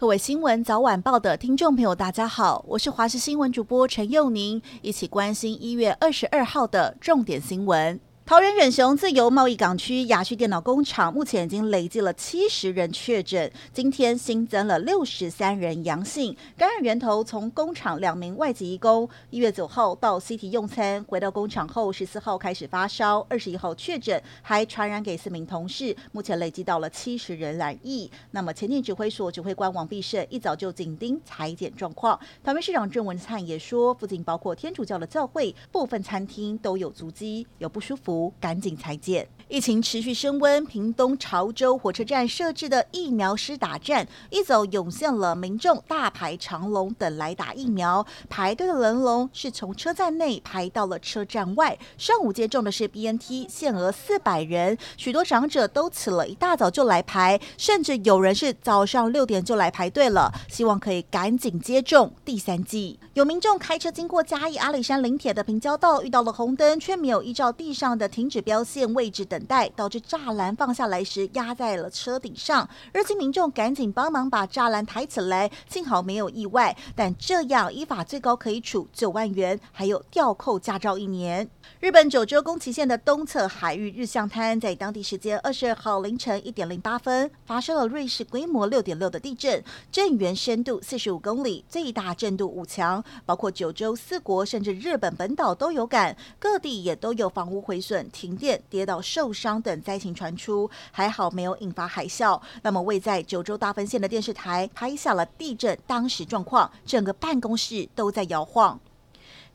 各位新闻早晚报的听众朋友，大家好，我是华视新闻主播陈佑宁，一起关心一月二十二号的重点新闻。桃园远雄自由贸易港区亚旭电脑工厂目前已经累计了七十人确诊，今天新增了六十三人阳性，感染源头从工厂两名外籍移工，一月九号到西堤用餐，回到工厂后十四号开始发烧，二十一号确诊，还传染给四名同事，目前累计到了七十人染疫。那么前进指挥所指挥官王必胜一早就紧盯裁剪状况，桃园市长郑文灿也说，附近包括天主教的教会、部分餐厅都有足迹，有不舒服。赶紧裁剪。疫情持续升温，屏东潮州火车站设置的疫苗施打站，一早涌现了民众大排长龙等来打疫苗。排队的人龙是从车站内排到了车站外。上午接种的是 BNT，限额四百人，许多长者都起了一大早就来排，甚至有人是早上六点就来排队了，希望可以赶紧接种第三剂。有民众开车经过嘉义阿里山林铁的平交道，遇到了红灯，却没有依照地上的停止标线位置等待，导致栅栏放下来时压在了车顶上。热心民众赶紧帮忙把栅栏抬起来，幸好没有意外。但这样依法最高可以处九万元，还有吊扣驾照一年。日本九州宫崎县的东侧海域日向滩，在当地时间二十二号凌晨一点零八分发生了芮氏规模六点六的地震，震源深度四十五公里，最大震度五强，包括九州四国甚至日本本岛都有感，各地也都有房屋毁损、停电、跌倒受伤等灾情传出，还好没有引发海啸。那么位在九州大分县的电视台拍下了地震当时状况，整个办公室都在摇晃。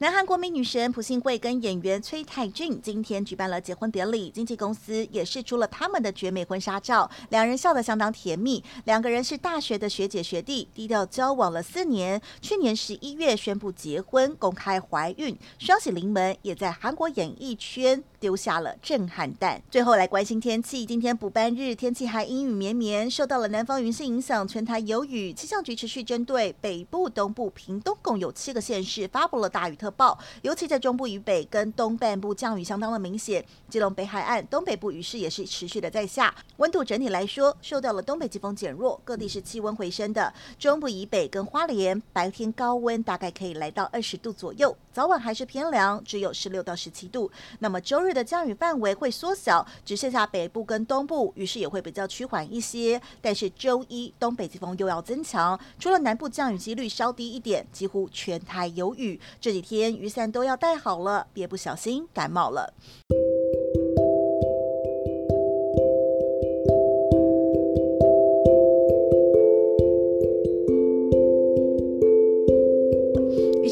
南韩国民女神朴信惠跟演员崔泰俊今天举办了结婚典礼，经纪公司也试出了他们的绝美婚纱照，两人笑得相当甜蜜。两个人是大学的学姐学弟，低调交往了四年，去年十一月宣布结婚，公开怀孕，双喜临门，也在韩国演艺圈丢下了震撼弹。最后来关心天气，今天补班日，天气还阴雨绵绵，受到了南方云系影响，全台有雨。气象局持续针对北部、东部、屏东共有七个县市发布了大雨特暴，尤其在中部以北跟东半部降雨相当的明显，基隆北海岸东北部雨势也是持续的在下。温度整体来说，受到了东北季风减弱，各地是气温回升的。中部以北跟花莲白天高温大概可以来到二十度左右，早晚还是偏凉，只有十六到十七度。那么周日的降雨范围会缩小，只剩下北部跟东部雨势也会比较趋缓一些。但是周一东北季风又要增强，除了南部降雨几率稍低一点，几乎全台有雨。这几天。雨伞都要带好了，别不小心感冒了。